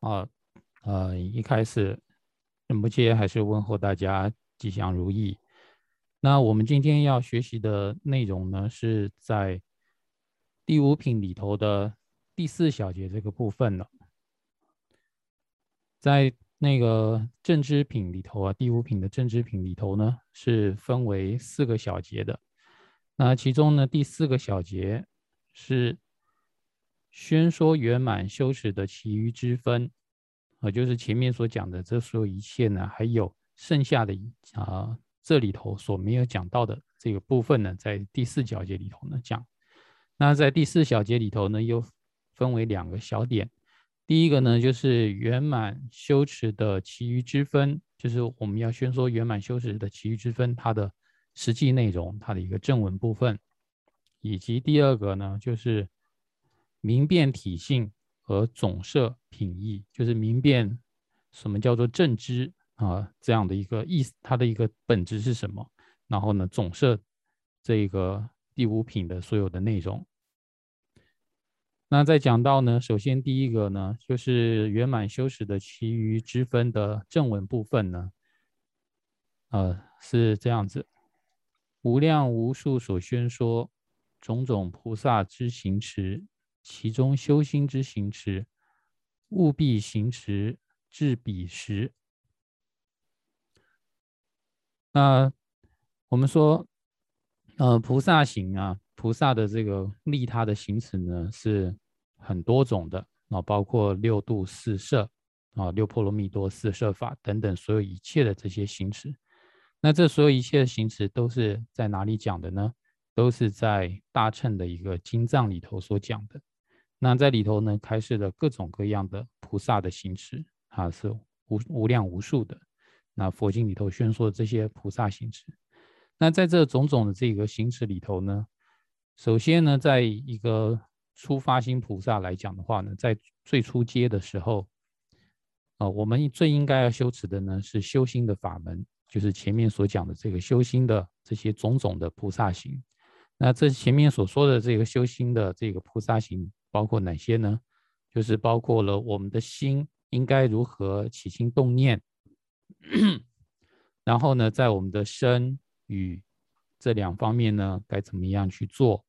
啊，呃，一开始，仁波切还是问候大家吉祥如意。那我们今天要学习的内容呢，是在第五品里头的第四小节这个部分了。在那个正知品里头啊，第五品的正知品里头呢，是分为四个小节的。那其中呢，第四个小节是。宣说圆满修持的其余之分，啊，就是前面所讲的这所有一切呢，还有剩下的啊，这里头所没有讲到的这个部分呢，在第四小节里头呢讲。那在第四小节里头呢，又分为两个小点。第一个呢，就是圆满修持的其余之分，就是我们要宣说圆满修持的其余之分，它的实际内容，它的一个正文部分，以及第二个呢，就是。明辨体性和总摄品义，就是明辨什么叫做正知啊，这样的一个意思，它的一个本质是什么？然后呢，总摄这个第五品的所有的内容。那再讲到呢，首先第一个呢，就是圆满修持的其余之分的正文部分呢，呃，是这样子：无量无数所宣说种种菩萨之行持。其中修心之行持，务必行持至彼时。那我们说，呃，菩萨行啊，菩萨的这个利他的行持呢，是很多种的啊，包括六度四摄啊，六波罗蜜多四摄法等等，所有一切的这些行持。那这所有一切的行持都是在哪里讲的呢？都是在大乘的一个经藏里头所讲的。那在里头呢，开示了各种各样的菩萨的行持啊，是无无量无数的。那佛经里头宣说的这些菩萨行持，那在这种种的这个行持里头呢，首先呢，在一个初发心菩萨来讲的话呢，在最初阶的时候，啊，我们最应该要修持的呢是修心的法门，就是前面所讲的这个修心的这些种种的菩萨行。那这前面所说的这个修心的这个菩萨行。包括哪些呢？就是包括了我们的心应该如何起心动念，然后呢，在我们的身与这两方面呢，该怎么样去做，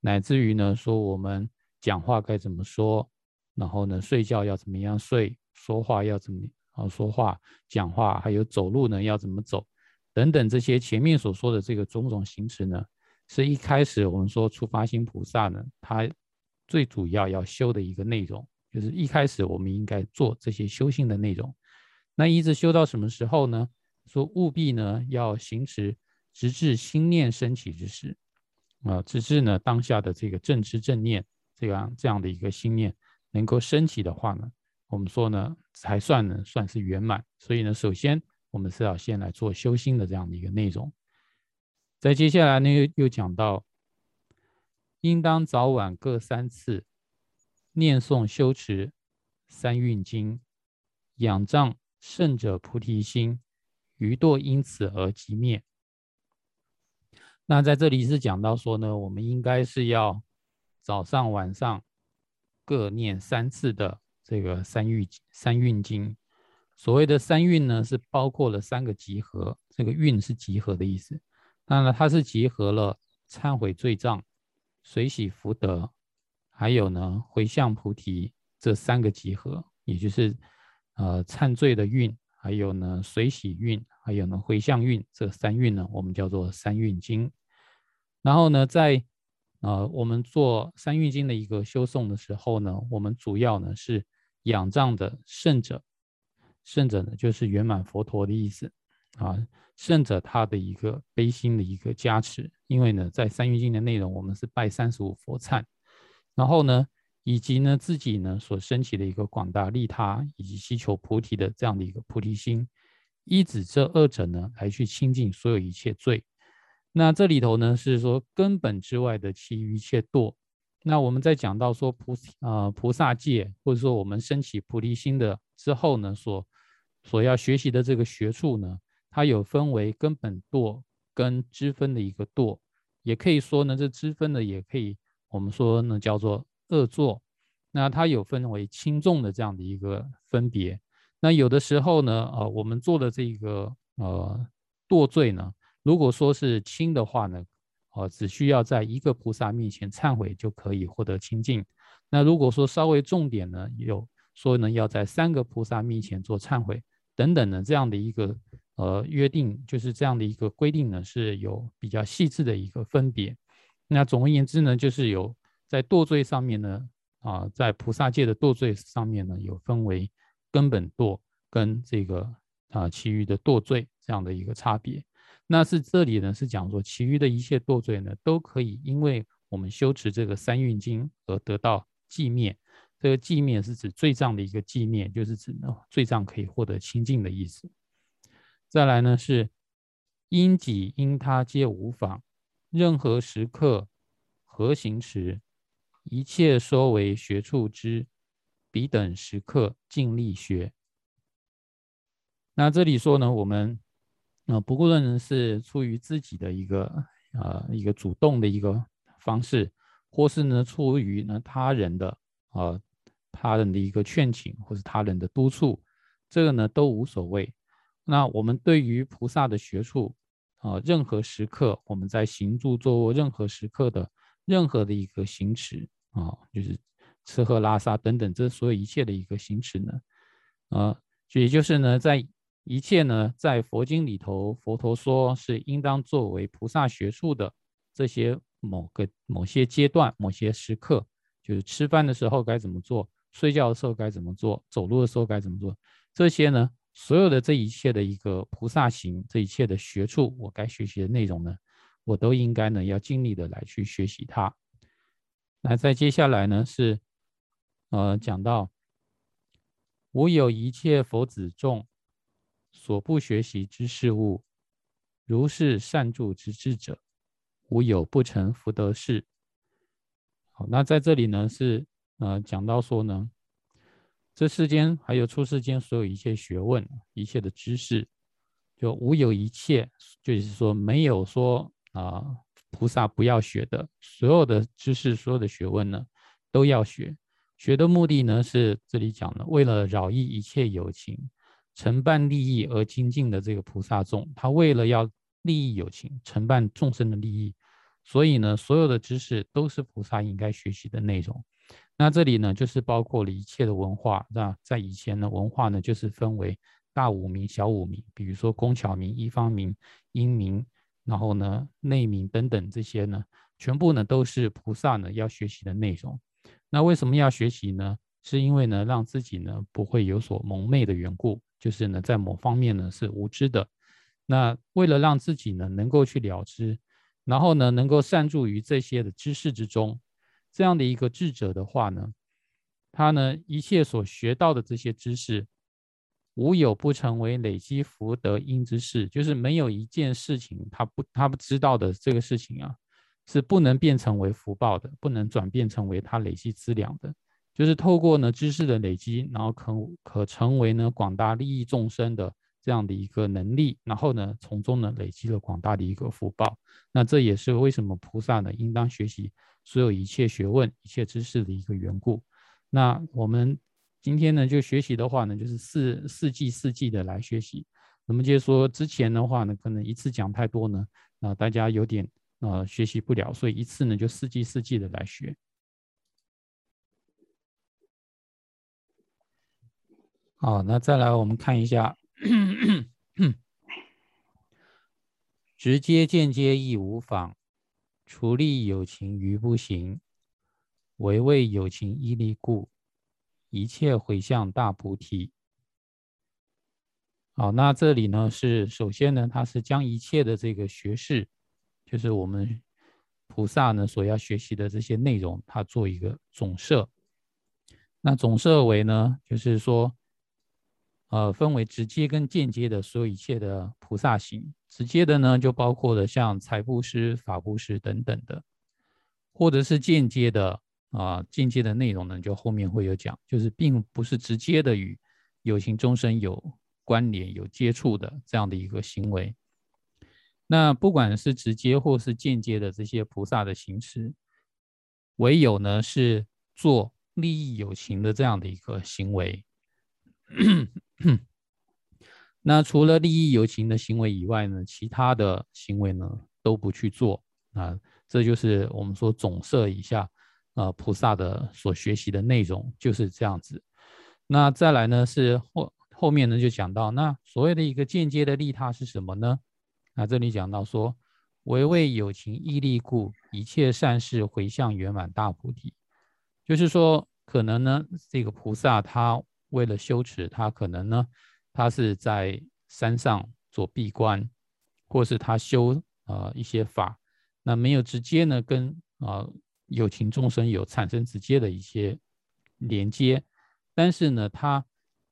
乃至于呢，说我们讲话该怎么说，然后呢，睡觉要怎么样睡，说话要怎么啊说话、讲话，还有走路呢要怎么走，等等这些前面所说的这个种种形式呢，是一开始我们说出发心菩萨呢，他。最主要要修的一个内容，就是一开始我们应该做这些修行的内容。那一直修到什么时候呢？说务必呢要行持，直至心念升起之时，啊，直至呢当下的这个正知正念这样这样的一个心念能够升起的话呢，我们说呢才算呢算是圆满。所以呢，首先我们是要先来做修心的这样的一个内容。在接下来呢又又讲到。应当早晚各三次念诵修持三运经，仰仗圣者菩提心，余堕因此而即灭。那在这里是讲到说呢，我们应该是要早上晚上各念三次的这个三运三运经。所谓的三运呢，是包括了三个集合，这个运是集合的意思。那呢，它是结合了忏悔罪障。随喜福德，还有呢回向菩提这三个集合，也就是呃忏罪的运，还有呢随喜运，还有呢回向运这三运呢，我们叫做三运经。然后呢，在呃我们做三运经的一个修诵的时候呢，我们主要呢是仰仗的圣者，圣者呢就是圆满佛陀的意思啊。圣者他的一个悲心的一个加持，因为呢，在三运经的内容，我们是拜三十五佛忏，然后呢，以及呢自己呢所升起的一个广大利他以及希求菩提的这样的一个菩提心，依止这二者呢来去清净所有一切罪。那这里头呢是说根本之外的其余一切堕。那我们在讲到说菩啊菩萨戒，或者说我们升起菩提心的之后呢，所所要学习的这个学处呢。它有分为根本堕跟支分的一个堕，也可以说呢，这支分呢也可以，我们说呢叫做恶作，那它有分为轻重的这样的一个分别。那有的时候呢，呃，我们做的这个呃堕罪呢，如果说是轻的话呢，呃，只需要在一个菩萨面前忏悔就可以获得清净。那如果说稍微重点呢，有说呢要在三个菩萨面前做忏悔等等的这样的一个呃约定，就是这样的一个规定呢，是有比较细致的一个分别。那总而言之呢，就是有在堕罪上面呢，啊，在菩萨界的堕罪上面呢，有分为根本堕跟这个啊其余的堕罪这样的一个差别。那是这里呢是讲说，其余的一切堕罪呢，都可以因为我们修持这个三运经而得到。寂灭，这个寂灭是指罪障的一个寂灭，就是指呢罪障可以获得清净的意思。再来呢是因己因他皆无妨，任何时刻何行持，一切说为学处之，彼等时刻尽力学。那这里说呢，我们啊不论是出于自己的一个呃一个主动的一个方式。或是呢，出于呢他人的啊，他人的一个劝请，或是他人的督促，这个呢都无所谓。那我们对于菩萨的学处啊，任何时刻我们在行住坐卧，任何时刻的任何的一个行持啊，就是吃喝拉撒等等，这所有一切的一个行持呢，啊，也就是呢，在一切呢，在佛经里头，佛陀说是应当作为菩萨学处的这些。某个某些阶段、某些时刻，就是吃饭的时候该怎么做，睡觉的时候该怎么做，走路的时候该怎么做，这些呢，所有的这一切的一个菩萨行，这一切的学处，我该学习的内容呢，我都应该呢要尽力的来去学习它。那在接下来呢是，呃，讲到，无有一切佛子众所不学习之事物，如是善助之智者。无有不成福德事。好，那在这里呢是呃讲到说呢，这世间还有出世间所有一切学问、一切的知识，就无有一切，就是说没有说啊菩萨不要学的，所有的知识、所有的学问呢都要学。学的目的呢是这里讲的，为了饶益一切有情、承办利益而精进的这个菩萨众，他为了要利益有情、承办众生的利益。所以呢，所有的知识都是菩萨应该学习的内容。那这里呢，就是包括了一切的文化。那在以前呢，文化呢就是分为大五名、小五名，比如说工巧名、一方名、音名，然后呢内名等等这些呢，全部呢都是菩萨呢要学习的内容。那为什么要学习呢？是因为呢让自己呢不会有所蒙昧的缘故，就是呢在某方面呢是无知的。那为了让自己呢能够去了知。然后呢，能够善助于这些的知识之中，这样的一个智者的话呢，他呢一切所学到的这些知识，无有不成为累积福德因之事，就是没有一件事情他不他不知道的这个事情啊，是不能变成为福报的，不能转变成为他累积资粮的，就是透过呢知识的累积，然后可可成为呢广大利益众生的。这样的一个能力，然后呢，从中呢累积了广大的一个福报。那这也是为什么菩萨呢应当学习所有一切学问、一切知识的一个缘故。那我们今天呢就学习的话呢，就是四四季四季的来学习。那么就是说之前的话呢，可能一次讲太多呢，啊大家有点呃学习不了，所以一次呢就四季四季的来学。好，那再来我们看一下。直接间接亦无妨，除利有情于不行，唯为有情依利故，一切回向大菩提。好，那这里呢是首先呢，它是将一切的这个学识，就是我们菩萨呢所要学习的这些内容，它做一个总摄。那总摄为呢，就是说。呃，分为直接跟间接的所有一切的菩萨行。直接的呢，就包括了像财布施、法布施等等的，或者是间接的啊，间接的内容呢，就后面会有讲，就是并不是直接的与有情众生有关联、有接触的这样的一个行为。那不管是直接或是间接的这些菩萨的行持，唯有呢是做。利益有情的这样的一个行为。那除了利益友情的行为以外呢，其他的行为呢都不去做啊，这就是我们说总摄一下，呃，菩萨的所学习的内容就是这样子。那再来呢是后后面呢就讲到，那所谓的一个间接的利他是什么呢？那这里讲到说，唯为友情义利故，一切善事回向圆满大菩提，就是说可能呢这个菩萨他为了修持，他可能呢。他是在山上做闭关，或是他修啊一些法，那没有直接呢跟啊有情众生有产生直接的一些连接，但是呢，他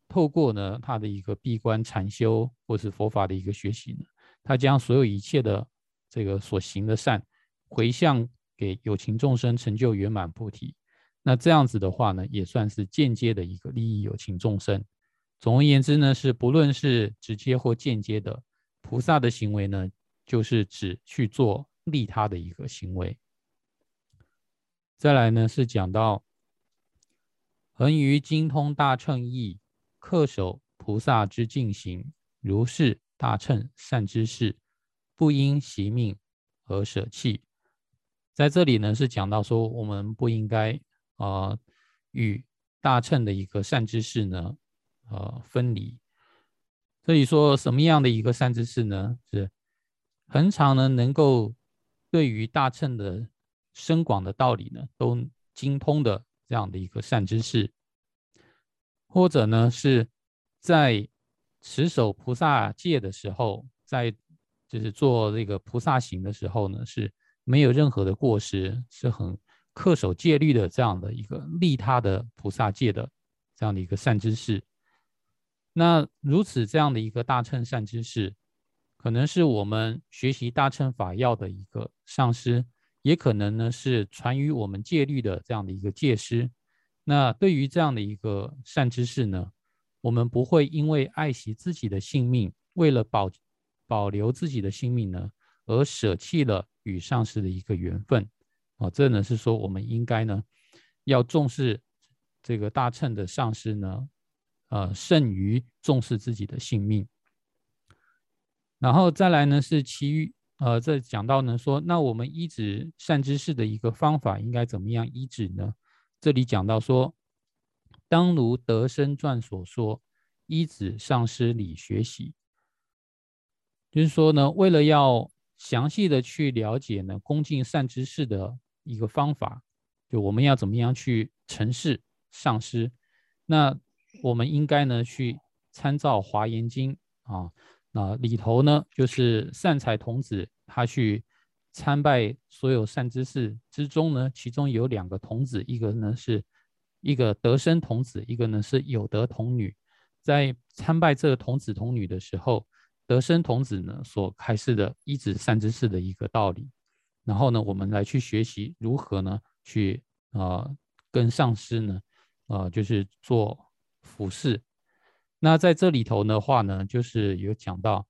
透过呢他的一个闭关禅修，或是佛法的一个学习呢，他将所有一切的这个所行的善回向给有情众生，成就圆满菩提。那这样子的话呢，也算是间接的一个利益有情众生。总而言之呢，是不论是直接或间接的，菩萨的行为呢，就是指去做利他的一个行为。再来呢，是讲到恒于精通大乘义，恪守菩萨之净行，如是大乘善知识，不因习命而舍弃。在这里呢，是讲到说，我们不应该啊，与大乘的一个善知识呢。呃，分离。所以说什么样的一个善知识呢？是恒常呢，能够对于大乘的深广的道理呢，都精通的这样的一个善知识，或者呢，是在持守菩萨戒的时候，在就是做这个菩萨行的时候呢，是没有任何的过失，是很恪守戒律的这样的一个利他的菩萨戒的这样的一个善知识。那如此这样的一个大乘善知识，可能是我们学习大乘法要的一个上师，也可能呢是传于我们戒律的这样的一个戒师。那对于这样的一个善知识呢，我们不会因为爱惜自己的性命，为了保保留自己的性命呢，而舍弃了与上师的一个缘分。啊，这呢是说我们应该呢要重视这个大乘的上师呢。呃，胜于重视自己的性命。然后再来呢，是其余呃，这讲到呢，说那我们医治善知识的一个方法应该怎么样医治呢？这里讲到说，当如德生传所说，医治上师理学习，就是说呢，为了要详细的去了解呢，恭敬善知识的一个方法，就我们要怎么样去承事上师，那。我们应该呢去参照《华严经》啊，那里头呢就是善财童子他去参拜所有善知识之中呢，其中有两个童子，一个呢是一个得生童子，一个呢是有德童女。在参拜这个童子童女的时候，得生童子呢所开示的一指善知识的一个道理，然后呢我们来去学习如何呢去啊跟上师呢啊就是做。俯视，那在这里头的话呢，就是有讲到，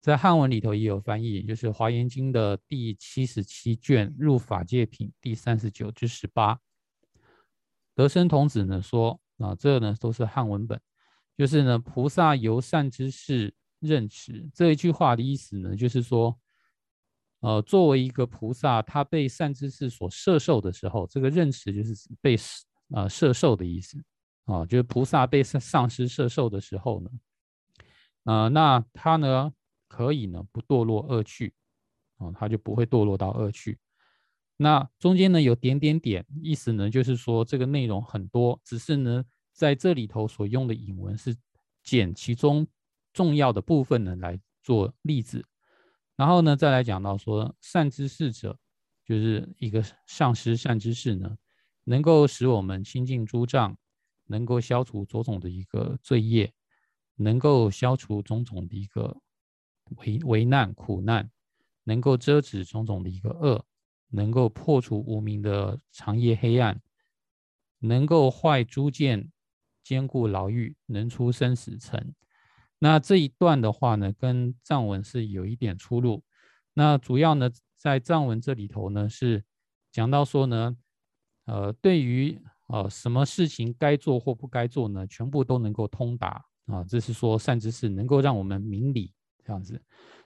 在汉文里头也有翻译，就是《华严经》的第七十七卷《入法界品》第三十九至十八。德生童子呢说啊，这呢都是汉文本，就是呢菩萨由善之事任持这一句话的意思呢，就是说，呃，作为一个菩萨，他被善知识所摄受的时候，这个认识就是被呃摄受的意思。啊，就是菩萨被上上师摄受的时候呢，啊，那他呢可以呢不堕落恶趣，啊，他就不会堕落到恶趣。那中间呢有点点点意思呢，就是说这个内容很多，只是呢在这里头所用的引文是捡其中重要的部分呢来做例子，然后呢再来讲到说善知识者，就是一个上师善知识呢，能够使我们清净诸障。能够消除种种的一个罪业，能够消除种种的一个危危难苦难，能够遮止种种的一个恶，能够破除无名的长夜黑暗，能够坏诸见，坚固牢狱，能出生死尘。那这一段的话呢，跟藏文是有一点出入。那主要呢，在藏文这里头呢，是讲到说呢，呃，对于呃，什么事情该做或不该做呢？全部都能够通达啊，这是说善知识能够让我们明理这样子。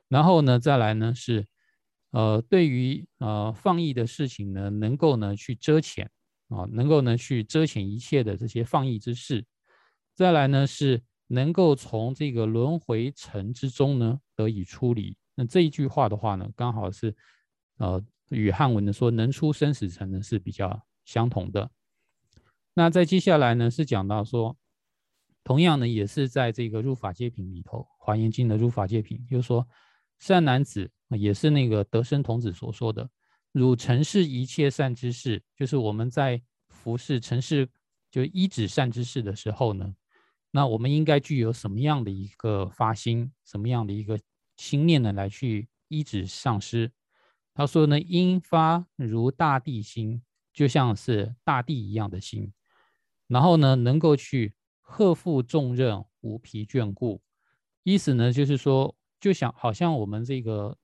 然后呢，再来呢是，呃，对于呃放逸的事情呢，能够呢去遮遣啊，能够呢去遮遣一切的这些放逸之事。再来呢是能够从这个轮回尘之中呢得以出离。那这一句话的话呢，刚好是呃与汉文的说能出生死尘呢是比较相同的。那在接下来呢，是讲到说，同样呢，也是在这个入法界品里头，《华严经》的入法界品，就是说，善男子也是那个德生童子所说的，汝尘世一切善之事，就是我们在服侍尘世就依止善之事的时候呢，那我们应该具有什么样的一个发心，什么样的一个心念呢，来去医治上师？他说呢，应发如大地心，就像是大地一样的心。然后呢，能够去克服重任，无疲倦故。意思呢，就是说，就想好像我们这个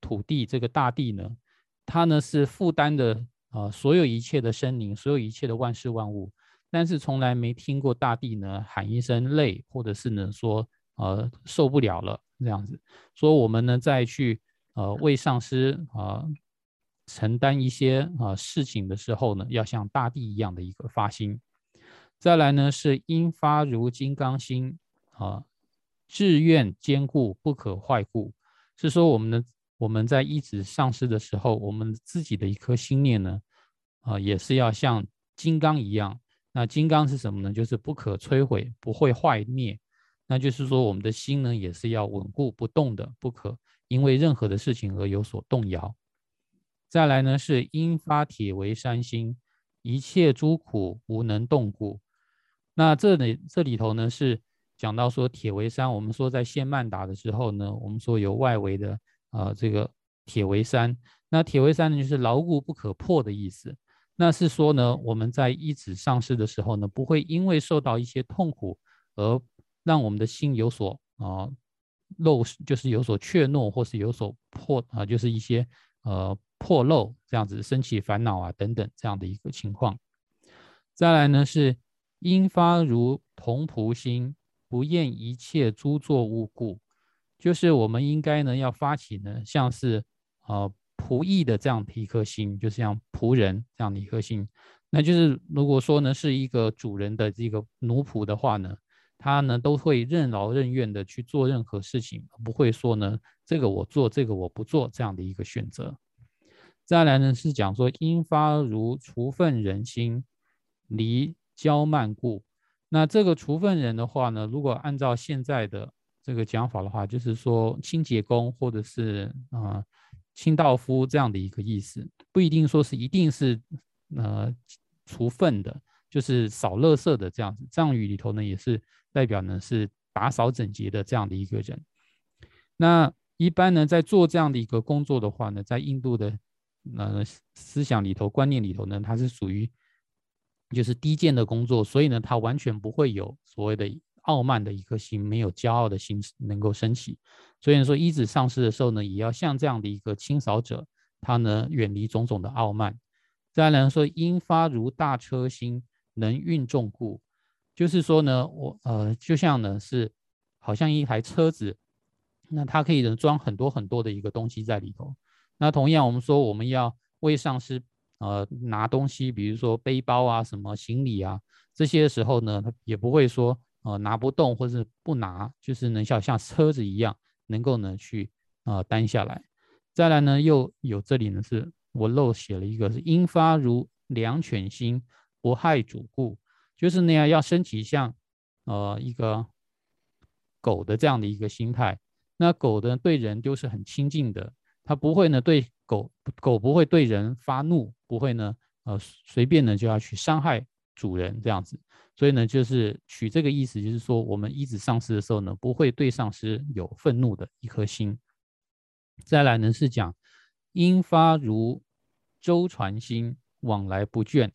土地，这个大地呢，它呢是负担的啊，所有一切的生灵，所有一切的万事万物。但是从来没听过大地呢喊一声累，或者是呢说呃受不了了这样子。所以我们呢再去呃为上师啊承担一些啊事情的时候呢，要像大地一样的一个发心。再来呢，是因发如金刚心啊，志愿坚固不可坏故，是说我们的我们在一直上师的时候，我们自己的一颗心念呢，啊，也是要像金刚一样。那金刚是什么呢？就是不可摧毁，不会坏灭。那就是说，我们的心呢，也是要稳固不动的，不可因为任何的事情而有所动摇。再来呢，是因发铁为山心，一切诸苦无能动故。那这里这里头呢是讲到说铁为山，我们说在现曼达的时候呢，我们说有外围的啊这个铁为山，那铁为山呢就是牢固不可破的意思。那是说呢我们在一指上市的时候呢，不会因为受到一些痛苦而让我们的心有所啊漏，就是有所怯懦或是有所破啊，就是一些呃破漏这样子升起烦恼啊等等这样的一个情况。再来呢是。因发如同仆心，不厌一切诸作物故，就是我们应该呢要发起呢，像是呃仆役的这样的一颗心，就是像仆人这样的一颗心。那就是如果说呢是一个主人的这个奴仆的话呢，他呢都会任劳任怨的去做任何事情，不会说呢这个我做，这个我不做这样的一个选择。再来呢是讲说因发如除粪人心，离。骄慢故，那这个除粪人的话呢，如果按照现在的这个讲法的话，就是说清洁工或者是啊清道夫这样的一个意思，不一定说是一定是呃除粪的，就是扫垃圾的这样子。藏语里头呢，也是代表呢是打扫整洁的这样的一个人。那一般呢，在做这样的一个工作的话呢，在印度的呃思想里头、观念里头呢，它是属于。就是低贱的工作，所以呢，他完全不会有所谓的傲慢的一颗心，没有骄傲的心能够升起。所以说，一子上市的时候呢，也要像这样的一个清扫者，他呢远离种种的傲慢。再来说，因发如大车心，能运重故，就是说呢，我呃，就像呢是好像一台车子，那它可以能装很多很多的一个东西在里头。那同样，我们说我们要为上师。呃，拿东西，比如说背包啊，什么行李啊，这些时候呢，他也不会说呃拿不动或者不拿，就是能像像车子一样，能够呢去呃担下来。再来呢，又有这里呢是我漏写了一个，是因发如良犬心，不害主顾，就是那样要升起像呃一个狗的这样的一个心态。那狗的对人都是很亲近的，它不会呢对。狗狗不会对人发怒，不会呢，呃，随便呢就要去伤害主人这样子，所以呢，就是取这个意思，就是说我们一直上师的时候呢，不会对上师有愤怒的一颗心。再来呢是讲因发如舟船心，往来不倦，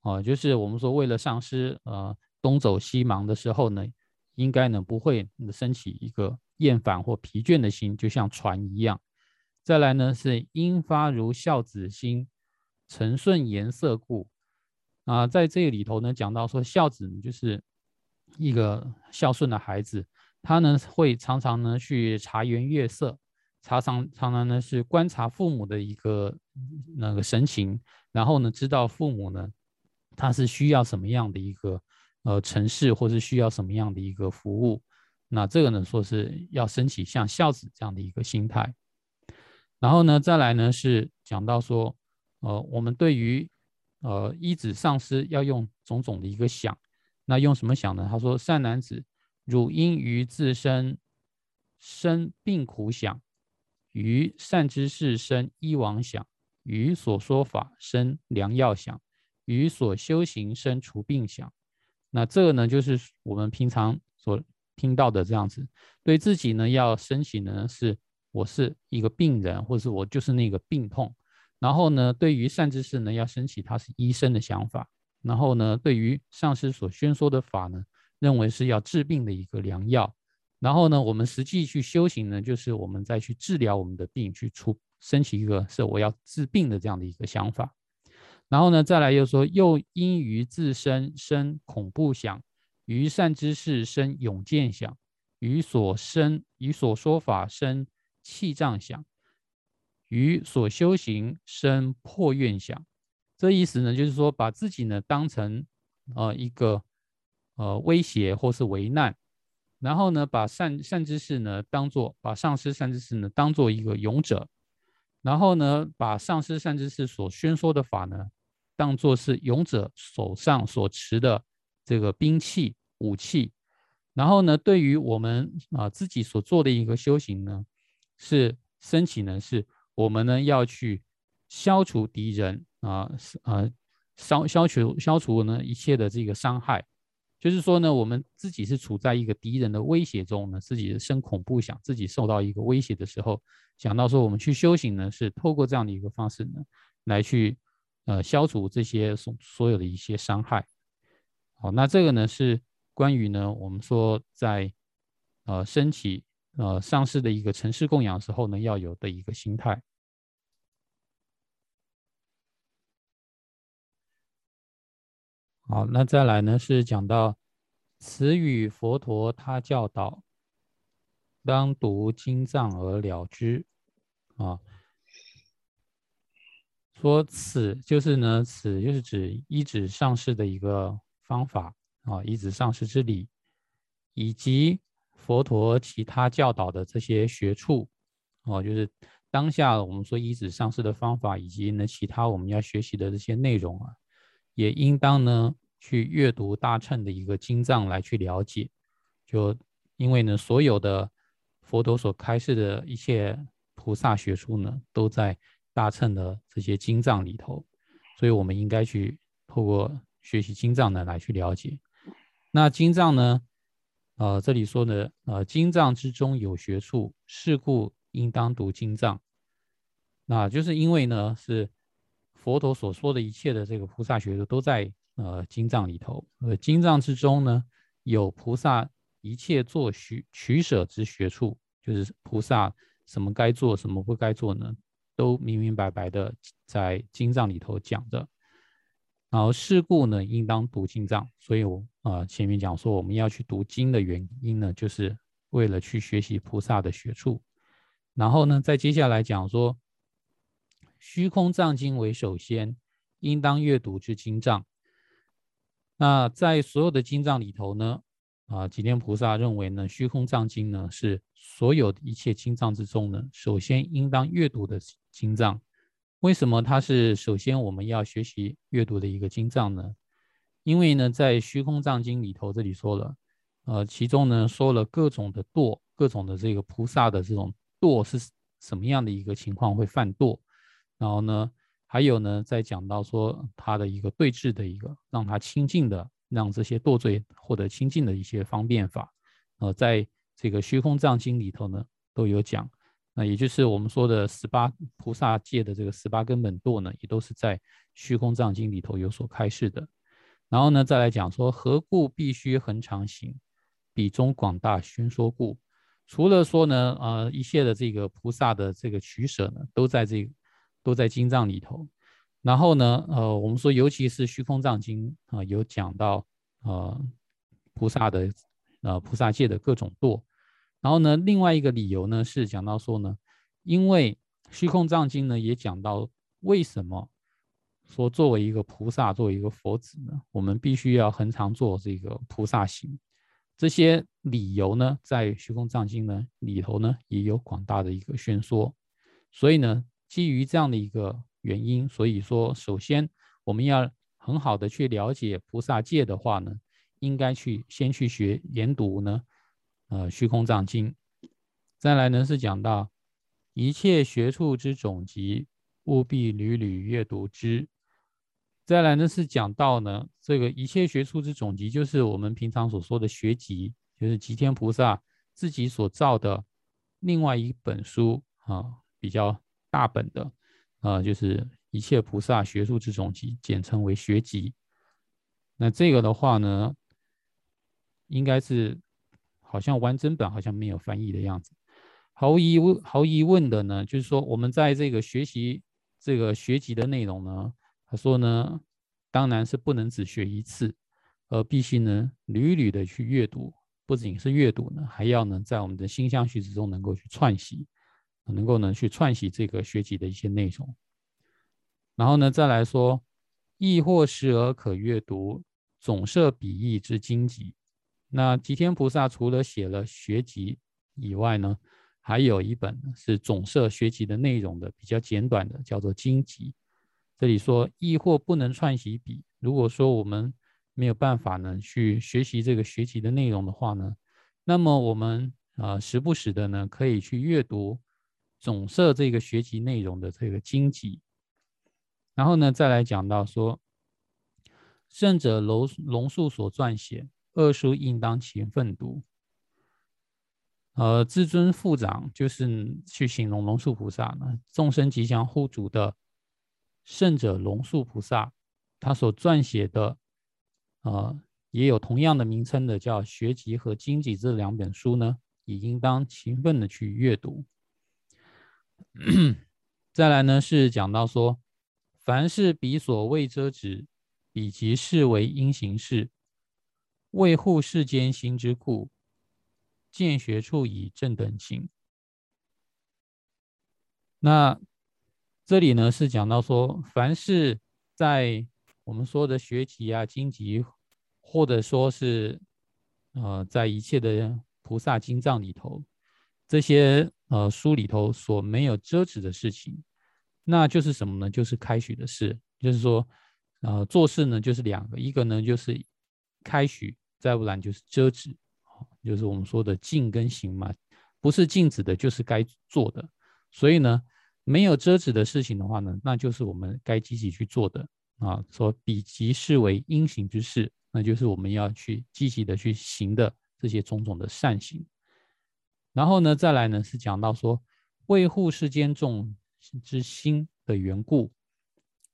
啊，就是我们说为了上师，呃，东走西忙的时候呢，应该呢不会升起一个厌烦或疲倦的心，就像船一样。再来呢是因发如孝子心，承顺颜色故，啊，在这里头呢，讲到说孝子就是一个孝顺的孩子，他呢会常常呢去察言悦色，常常常常呢是观察父母的一个那个神情，然后呢知道父母呢他是需要什么样的一个呃城市，或是需要什么样的一个服务。那这个呢，说是要升起像孝子这样的一个心态，然后呢，再来呢是讲到说，呃，我们对于呃一子上师要用种种的一个想，那用什么想呢？他说：“善男子，汝应于自身生病苦想，于善知识生医王想，于所说法生良药想，于所修行生除病想。”那这个呢，就是我们平常所。听到的这样子，对自己呢要升起呢是我是一个病人，或者是我就是那个病痛。然后呢，对于善知识呢要升起他是医生的想法。然后呢，对于上师所宣说的法呢，认为是要治病的一个良药。然后呢，我们实际去修行呢，就是我们再去治疗我们的病，去出升起一个是我要治病的这样的一个想法。然后呢，再来又说又因于自身生恐怖想。于善之事生勇见想，于所生于所说法生气障想，于所修行生破愿想。这意思呢，就是说把自己呢当成呃一个呃威胁或是为难，然后呢把善善知识呢当做把上师善知识呢当做一个勇者，然后呢把上师善知识所宣说的法呢当做是勇者手上所持的。这个兵器武器，然后呢，对于我们啊自己所做的一个修行呢，是升起呢，是我们呢要去消除敌人啊，呃，消消除消除呢一切的这个伤害，就是说呢，我们自己是处在一个敌人的威胁中呢，自己生恐怖想，自己受到一个威胁的时候，想到说我们去修行呢，是透过这样的一个方式呢，来去呃消除这些所所有的一些伤害。好，那这个呢是关于呢，我们说在呃升起呃上市的一个城市供养时候呢，要有的一个心态。好，那再来呢是讲到此语佛陀他教导，当读经藏而了之啊。说此就是呢，此就是指一指上市的一个。方法啊，一指上市之理，以及佛陀其他教导的这些学处哦，就是当下我们说以子上师的方法，以及呢其他我们要学习的这些内容啊，也应当呢去阅读大乘的一个经藏来去了解。就因为呢，所有的佛陀所开示的一切菩萨学处呢，都在大乘的这些经藏里头，所以我们应该去透过。学习经藏呢，来去了解。那经藏呢，呃，这里说呢，呃，经藏之中有学处，是故应当读经藏。那就是因为呢，是佛陀所说的一切的这个菩萨学处都在呃经藏里头。呃，经藏之中呢，有菩萨一切做取取舍之学处，就是菩萨什么该做，什么不该做呢，都明明白白的在经藏里头讲的。然后事故呢，应当读经藏。所以，我啊前面讲说，我们要去读经的原因呢，就是为了去学习菩萨的学处。然后呢，再接下来讲说，虚空藏经为首先，应当阅读之经藏。那在所有的经藏里头呢，啊，吉天菩萨认为呢，虚空藏经呢是所有一切经藏之中呢，首先应当阅读的经藏。为什么它是首先我们要学习阅读的一个经藏呢？因为呢，在虚空藏经里头，这里说了，呃，其中呢说了各种的堕，各种的这个菩萨的这种堕是什么样的一个情况会犯堕，然后呢，还有呢，在讲到说他的一个对峙的一个让他清净的，让这些堕罪获得清净的一些方便法，呃，在这个虚空藏经里头呢都有讲。那也就是我们说的十八菩萨界的这个十八根本堕呢，也都是在虚空藏经里头有所开示的。然后呢，再来讲说何故必须恒常行，比中广大宣说故。除了说呢，呃，一切的这个菩萨的这个取舍呢，都在这都在经藏里头。然后呢，呃，我们说尤其是虚空藏经啊，有讲到呃菩萨的呃菩萨界的各种堕。然后呢，另外一个理由呢是讲到说呢，因为虚空藏经呢也讲到为什么说作为一个菩萨，作为一个佛子呢，我们必须要恒常做这个菩萨行。这些理由呢，在虚空藏经呢里头呢也有广大的一个宣说。所以呢，基于这样的一个原因，所以说首先我们要很好的去了解菩萨界的话呢，应该去先去学研读呢。呃，虚空藏经，再来呢是讲到一切学处之总集，务必屡屡阅读之。再来呢是讲到呢这个一切学处之总集，就是我们平常所说的学集，就是吉天菩萨自己所造的另外一本书啊，比较大本的啊，就是一切菩萨学术之总集，简称为学集。那这个的话呢，应该是。好像完整版好像没有翻译的样子，毫无疑问，毫无疑问的呢，就是说我们在这个学习这个学习的内容呢，他说呢，当然是不能只学一次，而必须呢屡屡的去阅读，不仅是阅读呢，还要呢在我们的心相续之中能够去串习，能够呢去串习这个学习的一些内容。然后呢再来说，亦或时而可阅读总摄笔意之经籍。那吉天菩萨除了写了学集以外呢，还有一本是总摄学集的内容的比较简短的，叫做经集。这里说，亦或不能串习笔。如果说我们没有办法呢去学习这个学习的内容的话呢，那么我们啊时不时的呢可以去阅读总摄这个学习内容的这个经集。然后呢再来讲到说，圣者龙龙树所撰写。二书应当勤奋读。呃，至尊副长就是去形容龙树菩萨呢，众生吉祥护主的圣者龙树菩萨，他所撰写的，呃，也有同样的名称的，叫《学集》和《经集》这两本书呢，也应当勤奋的去阅读。再来呢，是讲到说，凡是彼所未遮止，彼即视为因行事。为护世间心之故，见学处以正等行。那这里呢是讲到说，凡是在我们说的学籍啊、经籍，或者说是呃在一切的菩萨经藏里头，这些呃书里头所没有遮止的事情，那就是什么呢？就是开许的事。就是说，呃，做事呢就是两个，一个呢就是开许。再不然就是遮止，就是我们说的静跟行嘛，不是静止的，就是该做的。所以呢，没有遮止的事情的话呢，那就是我们该积极去做的啊。说彼即视为因行之事，那就是我们要去积极的去行的这些种种的善行。然后呢，再来呢是讲到说，为护世间众之心的缘故，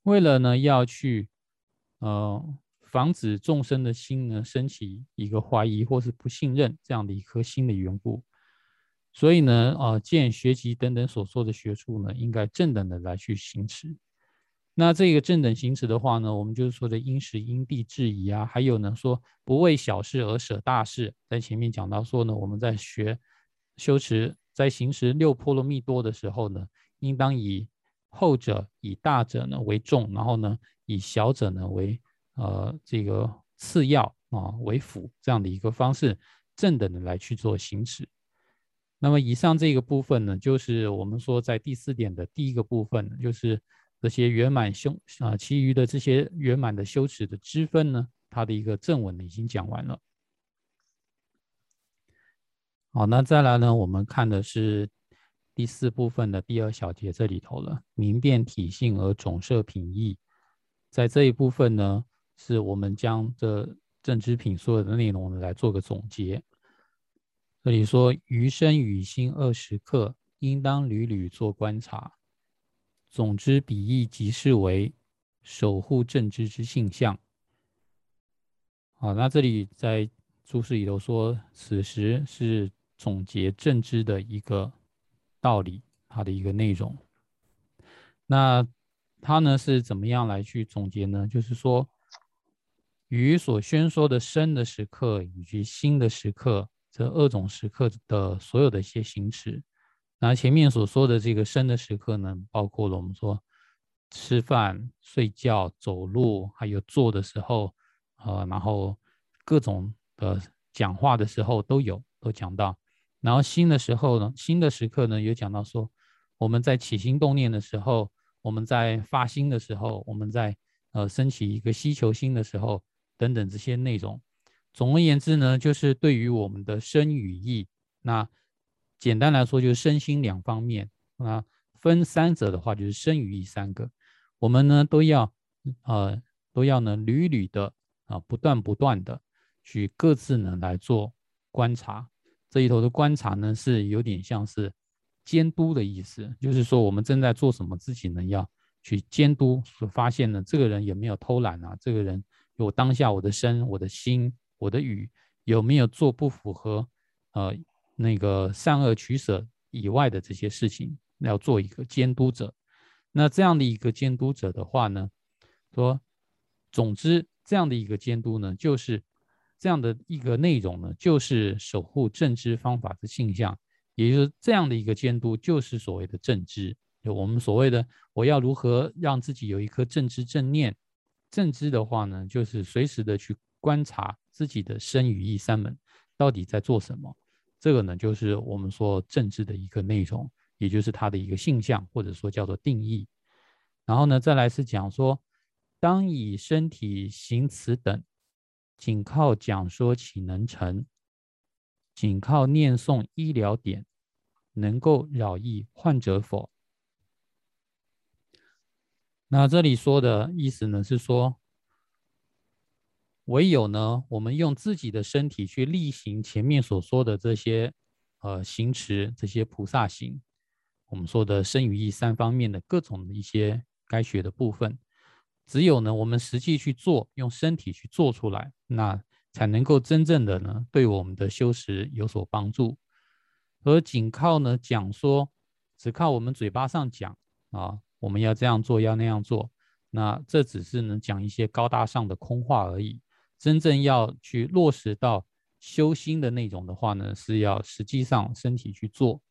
为了呢要去，呃。防止众生的心呢升起一个怀疑或是不信任这样的一颗心的缘故，所以呢，啊，见学习等等所说的学处呢，应该正等的来去行持。那这个正等行持的话呢，我们就是说的因时因地制宜啊，还有呢，说不为小事而舍大事。在前面讲到说呢，我们在学修持在行持六波罗蜜多的时候呢，应当以后者以大者呢为重，然后呢以小者呢为。呃，这个次要啊为辅这样的一个方式，正等的来去做行持。那么以上这个部分呢，就是我们说在第四点的第一个部分，就是这些圆满修啊，其余的这些圆满的修持的支分呢，它的一个正文呢已经讲完了。好，那再来呢，我们看的是第四部分的第二小节这里头了，明辨体性而总摄品义，在这一部分呢。是我们将这正知品所有的内容呢来做个总结。这里说：余生与心二十刻，应当屡屡做观察。总之，比意即是为守护正知之性相。好，那这里在注释里头说，此时是总结正知的一个道理，它的一个内容。那他呢是怎么样来去总结呢？就是说，与所宣说的生的时刻以及心的时刻这二种时刻的所有的一些行持。那前面所说的这个生的时刻呢，包括了我们说吃饭、睡觉、走路，还有坐的时候，呃，然后各种的讲话的时候都有都讲到。然后心的时候呢，心的时刻呢，有讲到说我们在起心动念的时候。我们在发心的时候，我们在呃升起一个希求心的时候，等等这些内容。总而言之呢，就是对于我们的身与意，那简单来说就是身心两方面那。分三者的话，就是身与意三个，我们呢都要呃都要呢屡屡的啊不断不断的去各自呢来做观察。这一头的观察呢是有点像是。监督的意思就是说，我们正在做什么，自己呢要去监督，所发现呢，这个人有没有偷懒啊？这个人我当下我的身、我的心、我的语有没有做不符合呃那个善恶取舍以外的这些事情，要做一个监督者。那这样的一个监督者的话呢，说，总之这样的一个监督呢，就是这样的一个内容呢，就是守护正知方法的性象。也就是这样的一个监督，就是所谓的正知。就我们所谓的，我要如何让自己有一颗正知正念？正知的话呢，就是随时的去观察自己的身与意三门到底在做什么。这个呢，就是我们说正知的一个内容，也就是它的一个性象，或者说叫做定义。然后呢，再来是讲说，当以身体行此等，仅靠讲说岂能成？仅靠念诵医疗典。能够扰益患者否？那这里说的意思呢，是说，唯有呢，我们用自己的身体去例行前面所说的这些，呃，行持这些菩萨行，我们说的身语意三方面的各种的一些该学的部分，只有呢，我们实际去做，用身体去做出来，那才能够真正的呢，对我们的修持有所帮助。而仅靠呢讲说，只靠我们嘴巴上讲啊，我们要这样做，要那样做，那这只是呢讲一些高大上的空话而已。真正要去落实到修心的那种的话呢，是要实际上身体去做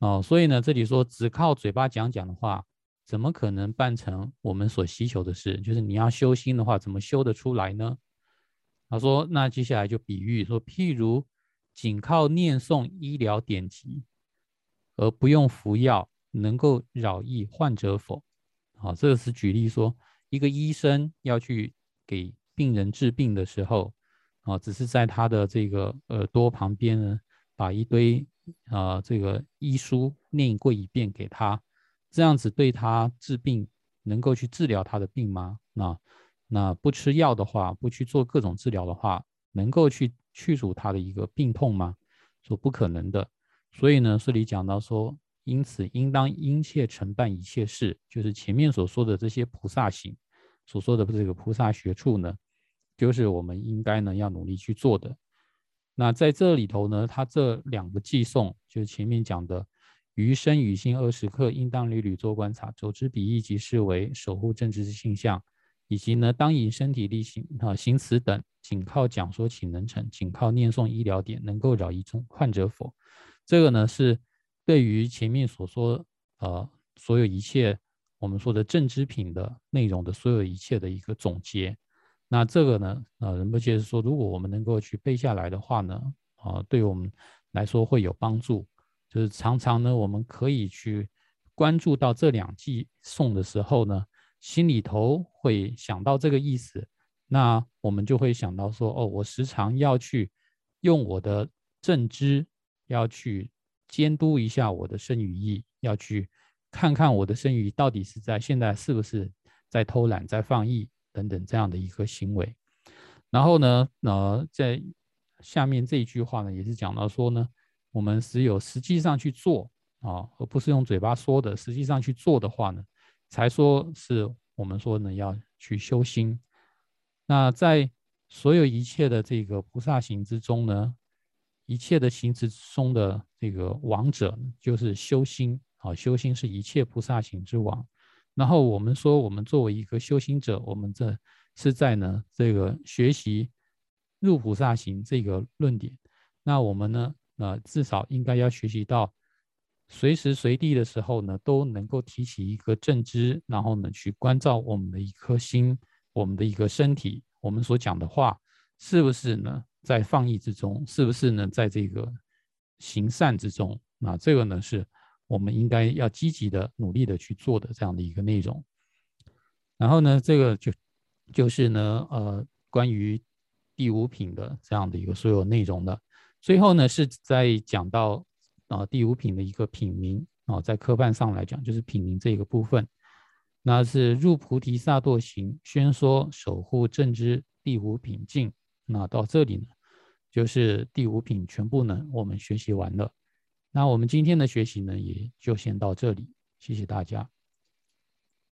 哦。所以呢，这里说只靠嘴巴讲讲的话，怎么可能办成我们所需求的事？就是你要修心的话，怎么修得出来呢？他说，那接下来就比喻说，譬如。仅靠念诵医疗典籍，而不用服药，能够扰益患者否？好，这个是举例说，一个医生要去给病人治病的时候，啊，只是在他的这个耳朵旁边呢，把一堆啊这个医书念过一遍给他，这样子对他治病能够去治疗他的病吗？那那不吃药的话，不去做各种治疗的话，能够去？去除他的一个病痛吗？说不可能的。所以呢，这里讲到说，因此应当殷切承办一切事，就是前面所说的这些菩萨行，所说的这个菩萨学处呢，就是我们应该呢要努力去做的。那在这里头呢，他这两个寄送，就是前面讲的余生与心二十刻，应当屡屡做观察，走之彼意即视为守护正直之性相。以及呢，当以身体力行啊行此等，仅靠讲说岂能成？仅靠念诵医疗点能够扰一众患者否？这个呢是对于前面所说呃所有一切我们说的正知品的内容的所有一切的一个总结。那这个呢，呃，仁波切是说，如果我们能够去背下来的话呢，啊，对我们来说会有帮助。就是常常呢，我们可以去关注到这两句颂的时候呢。心里头会想到这个意思，那我们就会想到说，哦，我时常要去用我的正知，要去监督一下我的身语意，要去看看我的身语到底是在现在是不是在偷懒、在放逸等等这样的一个行为。然后呢，呃，在下面这一句话呢，也是讲到说呢，我们只有实际上去做啊，而不是用嘴巴说的，实际上去做的话呢。才说是我们说呢，要去修心。那在所有一切的这个菩萨行之中呢，一切的行之中的这个王者就是修心啊，修心是一切菩萨行之王。然后我们说，我们作为一个修行者，我们这是在呢这个学习入菩萨行这个论点。那我们呢，呃，至少应该要学习到，随时随地的时候呢，都能够提起一个正知，然后呢，去关照我们的一颗心，我们的一个身体，我们所讲的话，是不是呢，在放逸之中？是不是呢，在这个行善之中？那这个呢，是我们应该要积极的、努力的去做的这样的一个内容。然后呢，这个就就是呢，呃，关于第五品的这样的一个所有内容的。最后呢，是在讲到啊第五品的一个品名啊，在科判上来讲，就是品名这个部分，那是入菩提萨埵行，宣说守护正知第五品境。那到这里呢，就是第五品全部呢，我们学习完了。那我们今天的学习呢，也就先到这里，谢谢大家。